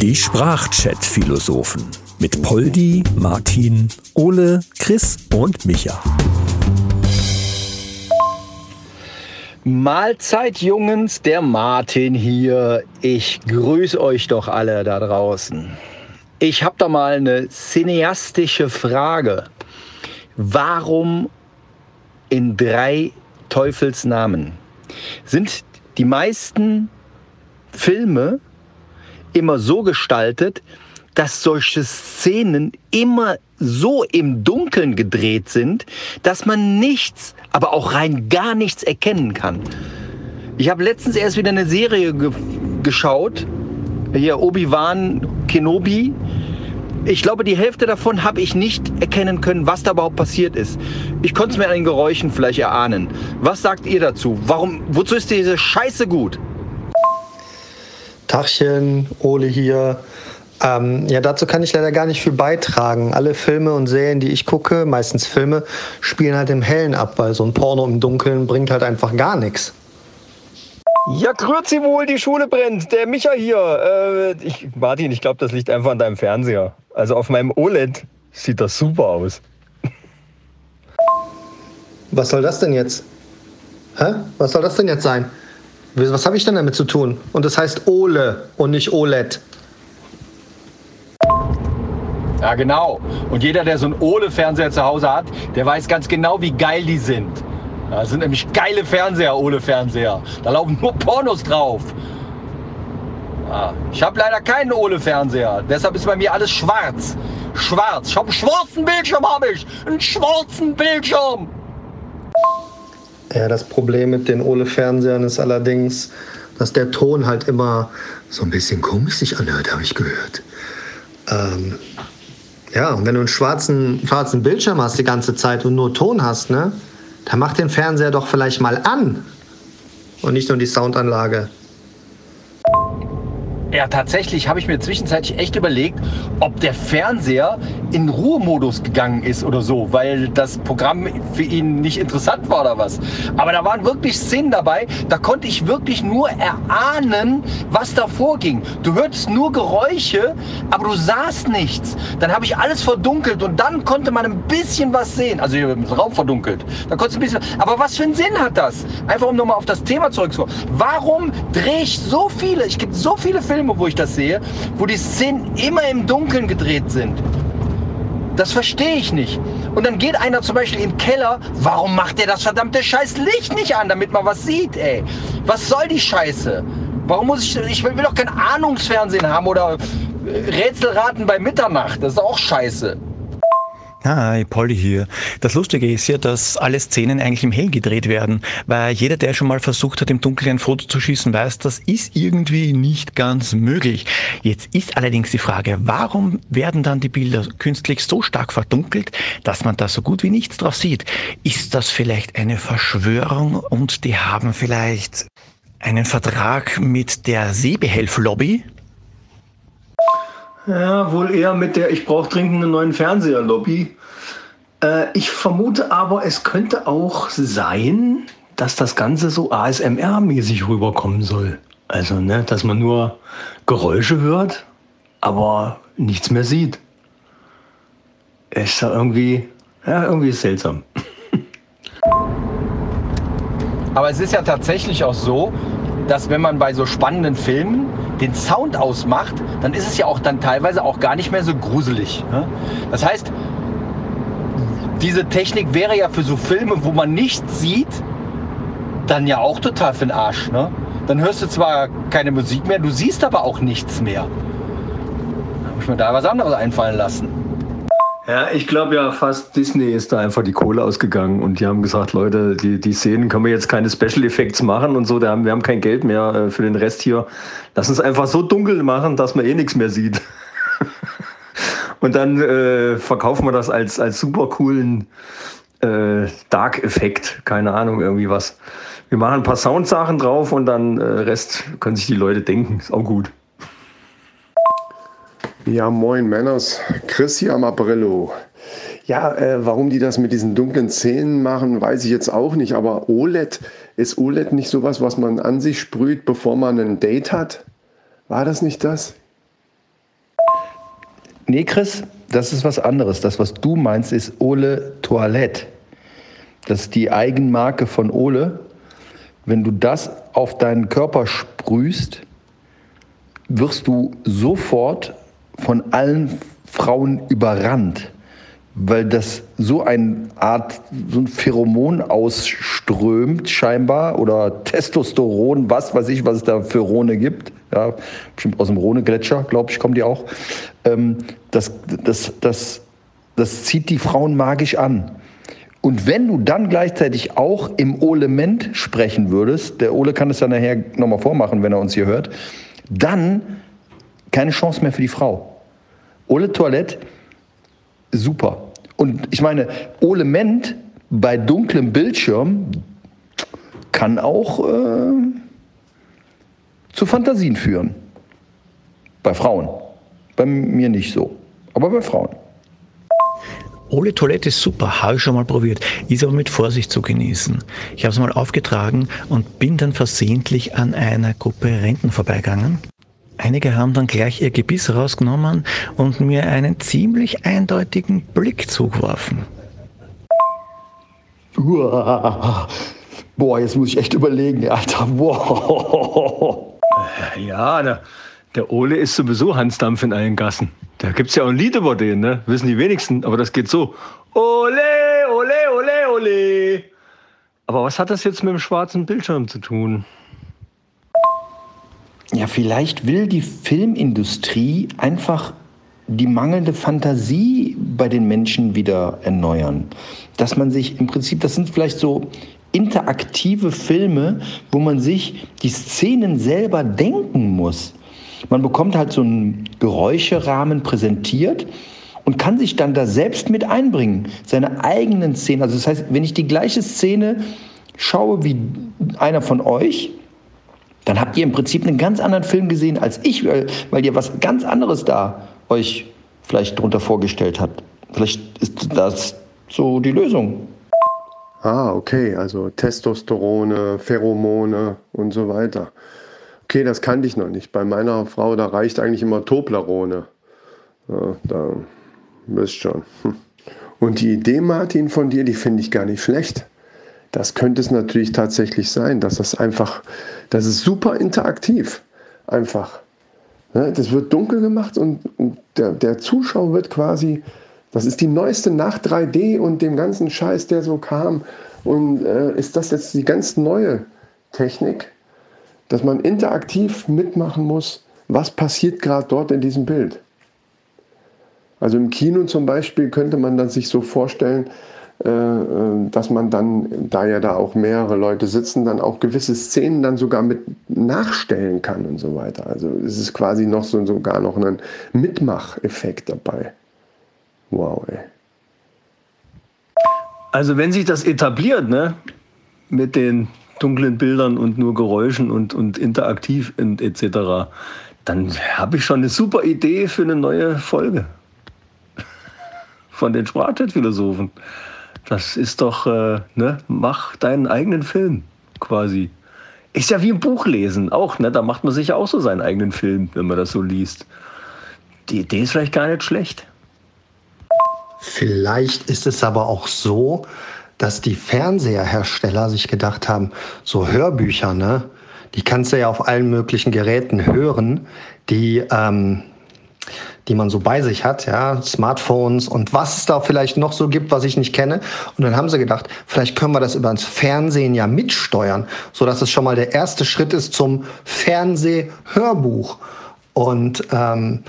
Die Sprachchat-Philosophen mit Poldi, Martin, Ole, Chris und Micha. Mahlzeit, Jungens, der Martin hier. Ich grüße euch doch alle da draußen. Ich habe da mal eine cineastische Frage. Warum in drei Teufelsnamen sind die meisten Filme immer so gestaltet, dass solche Szenen immer so im Dunkeln gedreht sind, dass man nichts, aber auch rein gar nichts erkennen kann. Ich habe letztens erst wieder eine Serie ge geschaut, hier Obi-Wan Kenobi. Ich glaube, die Hälfte davon habe ich nicht erkennen können, was da überhaupt passiert ist. Ich konnte es mir an den Geräuschen vielleicht erahnen. Was sagt ihr dazu? Warum, wozu ist diese Scheiße gut? Tachchen, Ole hier. Ähm, ja, dazu kann ich leider gar nicht viel beitragen. Alle Filme und Serien, die ich gucke, meistens Filme, spielen halt im Hellen ab, weil so ein Porno im Dunkeln bringt halt einfach gar nichts. Ja, grüezi wohl, die Schule brennt. Der Micha hier. Äh, ich, Martin, ich glaube, das liegt einfach an deinem Fernseher. Also auf meinem OLED sieht das super aus. Was soll das denn jetzt? Hä? Was soll das denn jetzt sein? Was habe ich denn damit zu tun? Und das heißt Ole und nicht OLED. Ja, genau. Und jeder, der so einen Ole-Fernseher zu Hause hat, der weiß ganz genau, wie geil die sind. Das sind nämlich geile Fernseher, Ole-Fernseher. Da laufen nur Pornos drauf. Ja, ich habe leider keinen Ole-Fernseher. Deshalb ist bei mir alles schwarz. Schwarz. Ich habe einen schwarzen Bildschirm, habe ich. Einen schwarzen Bildschirm. Ja, das Problem mit den Ole-Fernsehern ist allerdings, dass der Ton halt immer so ein bisschen komisch sich anhört, habe ich gehört. Ähm, ja, und wenn du einen schwarzen, schwarzen Bildschirm hast die ganze Zeit und nur Ton hast, ne, dann mach den Fernseher doch vielleicht mal an und nicht nur die Soundanlage. Ja, tatsächlich habe ich mir zwischenzeitlich echt überlegt, ob der Fernseher in Ruhemodus gegangen ist oder so, weil das Programm für ihn nicht interessant war oder was. Aber da waren wirklich Szenen dabei, da konnte ich wirklich nur erahnen, was da vorging. Du hörtest nur Geräusche, aber du sahst nichts. Dann habe ich alles verdunkelt und dann konnte man ein bisschen was sehen. Also hier im Raum verdunkelt. Da konntest ein bisschen. Aber was für einen Sinn hat das? Einfach um nochmal auf das Thema zurückzukommen. Warum drehe ich so viele? Ich gibt so viele Filme Filme, wo ich das sehe, wo die Szenen immer im Dunkeln gedreht sind. Das verstehe ich nicht. Und dann geht einer zum Beispiel im Keller, warum macht der das verdammte scheiß Licht nicht an, damit man was sieht, ey? Was soll die Scheiße? Warum muss ich, ich will doch kein Ahnungsfernsehen haben oder Rätselraten bei Mitternacht. Das ist auch scheiße. Hi, Polly hier. Das Lustige ist ja, dass alle Szenen eigentlich im Hell gedreht werden, weil jeder, der schon mal versucht hat, im Dunkeln ein Foto zu schießen, weiß, das ist irgendwie nicht ganz möglich. Jetzt ist allerdings die Frage, warum werden dann die Bilder künstlich so stark verdunkelt, dass man da so gut wie nichts drauf sieht? Ist das vielleicht eine Verschwörung und die haben vielleicht einen Vertrag mit der Sehbehelf-Lobby? Ja, wohl eher mit der Ich brauche dringend einen neuen Fernseher-Lobby. Äh, ich vermute aber, es könnte auch sein, dass das Ganze so ASMR-mäßig rüberkommen soll. Also, ne, dass man nur Geräusche hört, aber nichts mehr sieht. Ist ja irgendwie, ja, irgendwie seltsam. Aber es ist ja tatsächlich auch so, dass wenn man bei so spannenden Filmen den Sound ausmacht, dann ist es ja auch dann teilweise auch gar nicht mehr so gruselig. Ne? Das heißt, diese Technik wäre ja für so Filme, wo man nichts sieht, dann ja auch total für den Arsch. Ne? Dann hörst du zwar keine Musik mehr, du siehst aber auch nichts mehr. Da habe ich mir da was anderes einfallen lassen. Ja, ich glaube ja fast, Disney ist da einfach die Kohle ausgegangen und die haben gesagt, Leute, die, die Szenen können wir jetzt keine Special Effects machen und so, wir haben, wir haben kein Geld mehr äh, für den Rest hier. Lass uns einfach so dunkel machen, dass man eh nichts mehr sieht. und dann äh, verkaufen wir das als, als super coolen äh, Dark-Effekt, keine Ahnung, irgendwie was. Wir machen ein paar Soundsachen drauf und dann äh, Rest können sich die Leute denken, ist auch gut. Ja, moin Männers, Chris hier am Aprillo. Ja, äh, warum die das mit diesen dunklen Zähnen machen, weiß ich jetzt auch nicht. Aber OLED, ist OLED nicht sowas, was man an sich sprüht, bevor man ein Date hat? War das nicht das? Nee, Chris, das ist was anderes. Das, was du meinst, ist Ole Toilette. Das ist die Eigenmarke von Ole. Wenn du das auf deinen Körper sprühst, wirst du sofort von allen Frauen überrannt, weil das so eine Art, so ein Pheromon ausströmt scheinbar oder Testosteron, was weiß ich, was es da für Rhone gibt. Ja, bestimmt aus dem Rhone-Gletscher, glaube ich, kommen die auch. Ähm, das, das, das, das zieht die Frauen magisch an. Und wenn du dann gleichzeitig auch im Olement sprechen würdest, der Ole kann es dann nachher nochmal vormachen, wenn er uns hier hört, dann keine Chance mehr für die Frau. Ole Toilette, super. Und ich meine, Olement bei dunklem Bildschirm kann auch äh, zu Fantasien führen. Bei Frauen. Bei mir nicht so, aber bei Frauen. Ole Toilette ist super, habe ich schon mal probiert, ist aber mit Vorsicht zu genießen. Ich habe es mal aufgetragen und bin dann versehentlich an einer Gruppe Renten vorbeigegangen. Einige haben dann gleich ihr Gebiss rausgenommen und mir einen ziemlich eindeutigen Blick zugeworfen. Uah. Boah, jetzt muss ich echt überlegen, Alter. Boah. Ja, der, der Ole ist sowieso Hansdampf in allen Gassen. Da gibt es ja auch ein Lied über den, ne? Wissen die wenigsten, aber das geht so. Ole, ole, ole, ole. Aber was hat das jetzt mit dem schwarzen Bildschirm zu tun? Ja, vielleicht will die Filmindustrie einfach die mangelnde Fantasie bei den Menschen wieder erneuern. Dass man sich im Prinzip, das sind vielleicht so interaktive Filme, wo man sich die Szenen selber denken muss. Man bekommt halt so einen Geräuscherahmen präsentiert und kann sich dann da selbst mit einbringen, seine eigenen Szenen. Also das heißt, wenn ich die gleiche Szene schaue wie einer von euch, dann habt ihr im Prinzip einen ganz anderen Film gesehen als ich, weil, ihr was ganz anderes da euch vielleicht drunter vorgestellt habt. Vielleicht ist das so die Lösung. Ah, okay, also Testosterone, Pheromone und so weiter. Okay, das kannte ich noch nicht. Bei meiner Frau, da reicht eigentlich immer Toblerone. Ja, da wisst schon. Hm. Und die Idee, Martin, von dir, die finde ich gar nicht schlecht. Das könnte es natürlich tatsächlich sein, dass das einfach, das ist super interaktiv. Einfach. Das wird dunkel gemacht und der, der Zuschauer wird quasi, das ist die neueste nach 3D und dem ganzen Scheiß, der so kam. Und äh, ist das jetzt die ganz neue Technik, dass man interaktiv mitmachen muss, was passiert gerade dort in diesem Bild. Also im Kino zum Beispiel könnte man dann sich so vorstellen, dass man dann, da ja da auch mehrere Leute sitzen, dann auch gewisse Szenen dann sogar mit nachstellen kann und so weiter. Also es ist quasi noch so sogar noch ein Mitmacheffekt dabei. Wow, ey. Also wenn sich das etabliert, ne, mit den dunklen Bildern und nur Geräuschen und, und interaktiv und etc., dann habe ich schon eine super Idee für eine neue Folge von den Sprachchat-Philosophen. Das ist doch, äh, ne, mach deinen eigenen Film quasi. Ist ja wie ein Buch lesen auch, ne? Da macht man sich ja auch so seinen eigenen Film, wenn man das so liest. Die Idee ist vielleicht gar nicht schlecht. Vielleicht ist es aber auch so, dass die Fernseherhersteller sich gedacht haben, so Hörbücher, ne? Die kannst du ja auf allen möglichen Geräten hören, die ähm, die man so bei sich hat, ja, Smartphones und was es da vielleicht noch so gibt, was ich nicht kenne. Und dann haben sie gedacht, vielleicht können wir das über das Fernsehen ja mitsteuern, so dass es schon mal der erste Schritt ist zum Fernsehhörbuch. Und ähm,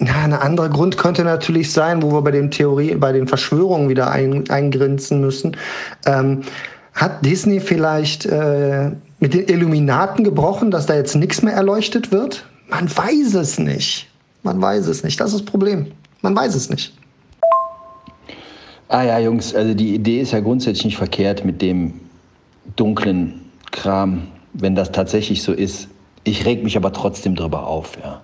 ein anderer Grund könnte natürlich sein, wo wir bei den Theorie, bei den Verschwörungen wieder ein, eingrenzen müssen. Ähm, hat Disney vielleicht äh, mit den Illuminaten gebrochen, dass da jetzt nichts mehr erleuchtet wird? Man weiß es nicht. Man weiß es nicht. Das ist das Problem. Man weiß es nicht. Ah ja, Jungs, also die Idee ist ja grundsätzlich nicht verkehrt mit dem dunklen Kram, wenn das tatsächlich so ist. Ich reg mich aber trotzdem drüber auf, ja.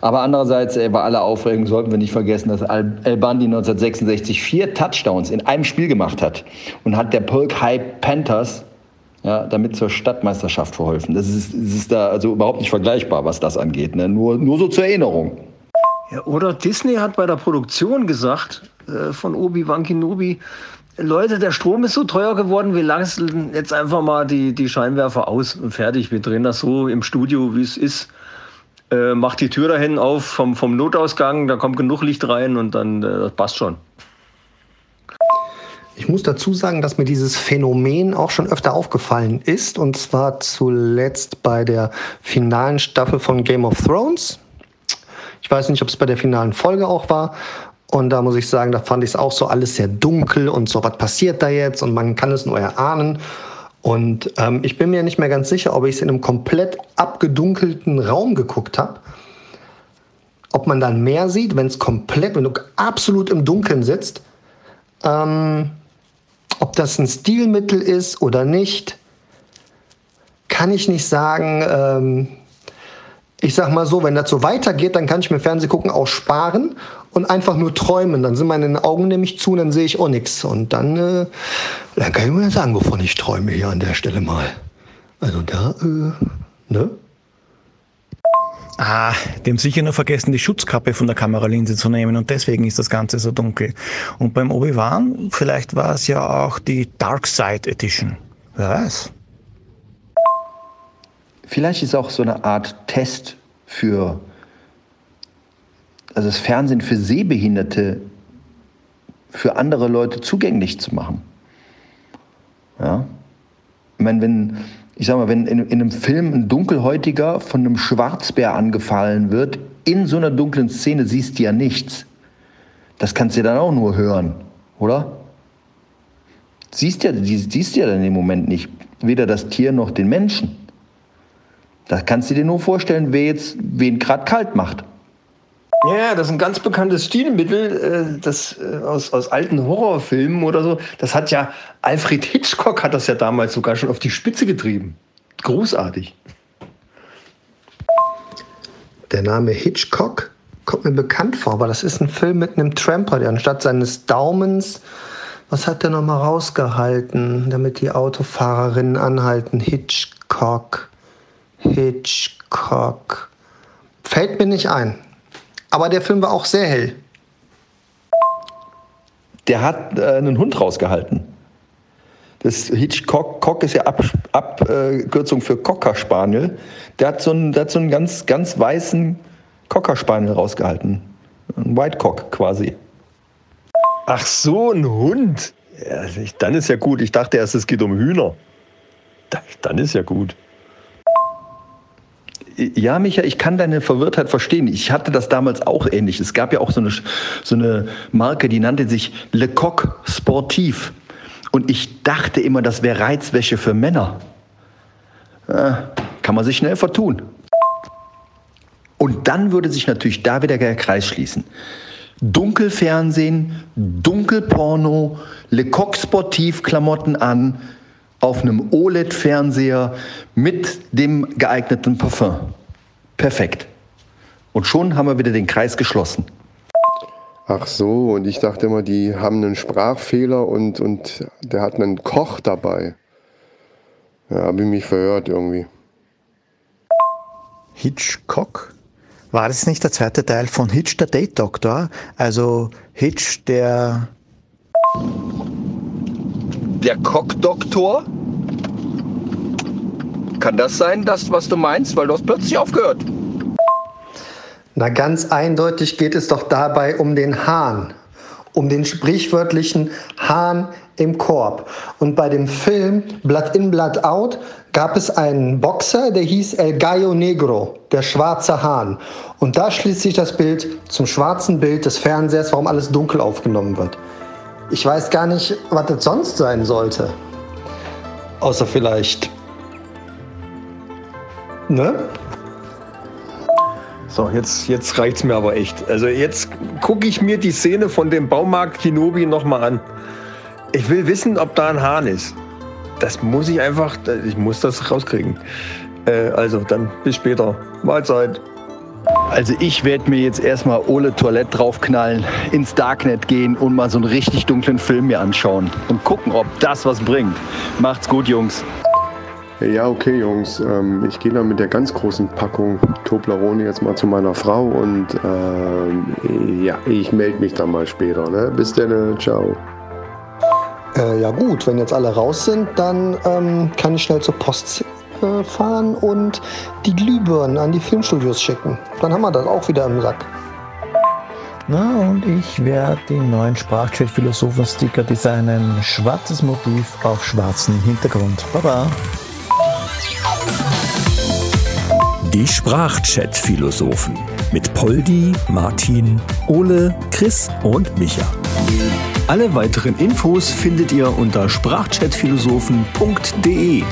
Aber andererseits, ey, bei aller Aufregung sollten wir nicht vergessen, dass Al, Al Bundy 1966 vier Touchdowns in einem Spiel gemacht hat und hat der Polk High Panthers ja, damit zur Stadtmeisterschaft verholfen. Das ist, das ist da also überhaupt nicht vergleichbar, was das angeht. Ne? Nur, nur so zur Erinnerung. Ja, oder Disney hat bei der Produktion gesagt äh, von Obi-Wan Kenobi, Leute, der Strom ist so teuer geworden, wir lassen jetzt einfach mal die, die Scheinwerfer aus und fertig. Wir drehen das so im Studio, wie es ist. Äh, macht die Tür dahin auf vom, vom Notausgang, da kommt genug Licht rein und dann äh, das passt schon. Ich muss dazu sagen, dass mir dieses Phänomen auch schon öfter aufgefallen ist. Und zwar zuletzt bei der finalen Staffel von Game of Thrones. Ich weiß nicht, ob es bei der finalen Folge auch war. Und da muss ich sagen, da fand ich es auch so alles sehr dunkel und so, was passiert da jetzt? Und man kann es nur erahnen. Und ähm, ich bin mir nicht mehr ganz sicher, ob ich es in einem komplett abgedunkelten Raum geguckt habe. Ob man dann mehr sieht, wenn es komplett, wenn du absolut im Dunkeln sitzt. Ähm, ob das ein Stilmittel ist oder nicht, kann ich nicht sagen. Ähm, ich sag mal so, wenn das so weitergeht, dann kann ich mir Fernsehgucken auch sparen und einfach nur träumen. Dann sind meine Augen nämlich zu und dann sehe ich auch nichts. Und dann, äh, dann kann ich mir sagen, wovon ich träume hier an der Stelle mal. Also da, äh, ne? Ah, die haben sicher nur vergessen, die Schutzkappe von der Kameralinse zu nehmen und deswegen ist das Ganze so dunkel. Und beim Obi-Wan, vielleicht war es ja auch die Dark Side Edition. Wer weiß. Vielleicht ist auch so eine Art Test für, also das Fernsehen für Sehbehinderte für andere Leute zugänglich zu machen. Ja. Ich meine, wenn, ich sag mal, wenn in, in einem Film ein Dunkelhäutiger von einem Schwarzbär angefallen wird, in so einer dunklen Szene siehst du ja nichts. Das kannst du ja dann auch nur hören, oder? Siehst ja, siehst ja dann im Moment nicht weder das Tier noch den Menschen. Da kannst du dir nur vorstellen, wer jetzt wen gerade kalt macht. Ja, das ist ein ganz bekanntes Stilmittel, äh, das äh, aus, aus alten Horrorfilmen oder so. Das hat ja Alfred Hitchcock hat das ja damals sogar schon auf die Spitze getrieben. Großartig. Der Name Hitchcock kommt mir bekannt vor, aber das ist ein Film mit einem Tramper, der anstatt seines Daumens, was hat der nochmal rausgehalten, damit die Autofahrerinnen anhalten? Hitchcock, Hitchcock. Fällt mir nicht ein. Aber der Film war auch sehr hell. Der hat äh, einen Hund rausgehalten. Das Hitchcock Cock ist ja Abkürzung Ab, äh, für Cocker Spaniel. Der hat so einen, der hat so einen ganz, ganz weißen Cocker Spaniel rausgehalten. Ein White Cock quasi. Ach so, ein Hund. Ja, dann ist ja gut. Ich dachte erst, es geht um Hühner. Dann ist ja gut. Ja, Micha, ich kann deine Verwirrtheit verstehen. Ich hatte das damals auch ähnlich. Es gab ja auch so eine, so eine Marke, die nannte sich Le Coq Sportif. Und ich dachte immer, das wäre Reizwäsche für Männer. Ja, kann man sich schnell vertun. Und dann würde sich natürlich da wieder der Kreis schließen. Dunkelfernsehen, Dunkelporno, Le Coq Sportif Klamotten an, auf einem OLED-Fernseher mit dem geeigneten Parfum. Perfekt. Und schon haben wir wieder den Kreis geschlossen. Ach so, und ich dachte immer, die haben einen Sprachfehler und, und der hat einen Koch dabei. Ja, habe ich mich verhört irgendwie. Hitchcock? War das nicht der zweite Teil von Hitch, der Date Doctor? Also Hitch, der der Cockdoktor? Kann das sein, das, was du meinst? Weil du hast plötzlich aufgehört. Na, ganz eindeutig geht es doch dabei um den Hahn. Um den sprichwörtlichen Hahn im Korb. Und bei dem Film Blood in, Blood out gab es einen Boxer, der hieß El Gallo Negro, der schwarze Hahn. Und da schließt sich das Bild zum schwarzen Bild des Fernsehers, warum alles dunkel aufgenommen wird. Ich weiß gar nicht, was das sonst sein sollte. Außer vielleicht. Ne? So, jetzt, jetzt reicht's mir aber echt. Also jetzt gucke ich mir die Szene von dem Baumarkt Kinobi nochmal an. Ich will wissen, ob da ein Hahn ist. Das muss ich einfach, ich muss das rauskriegen. Äh, also, dann bis später. Mahlzeit. Also ich werde mir jetzt erstmal Ole Toilette draufknallen, ins Darknet gehen und mal so einen richtig dunklen Film mir anschauen und gucken, ob das was bringt. Macht's gut, Jungs. Ja, okay, Jungs. Ähm, ich gehe dann mit der ganz großen Packung Toblerone jetzt mal zu meiner Frau und ähm, ja, ich melde mich dann mal später. Ne? Bis dann, ciao. Äh, ja gut, wenn jetzt alle raus sind, dann ähm, kann ich schnell zur Post äh, fahren und die Glühbirnen an die Filmstudios schicken. Dann haben wir das auch wieder im Sack. Na, und ich werde den neuen Sprachchat-Philosophen-Sticker designen. Schwarzes Motiv auf schwarzem Hintergrund. Baba! Die Sprachchat-Philosophen mit Poldi, Martin, Ole, Chris und Micha. Alle weiteren Infos findet ihr unter sprachchatphilosophen.de.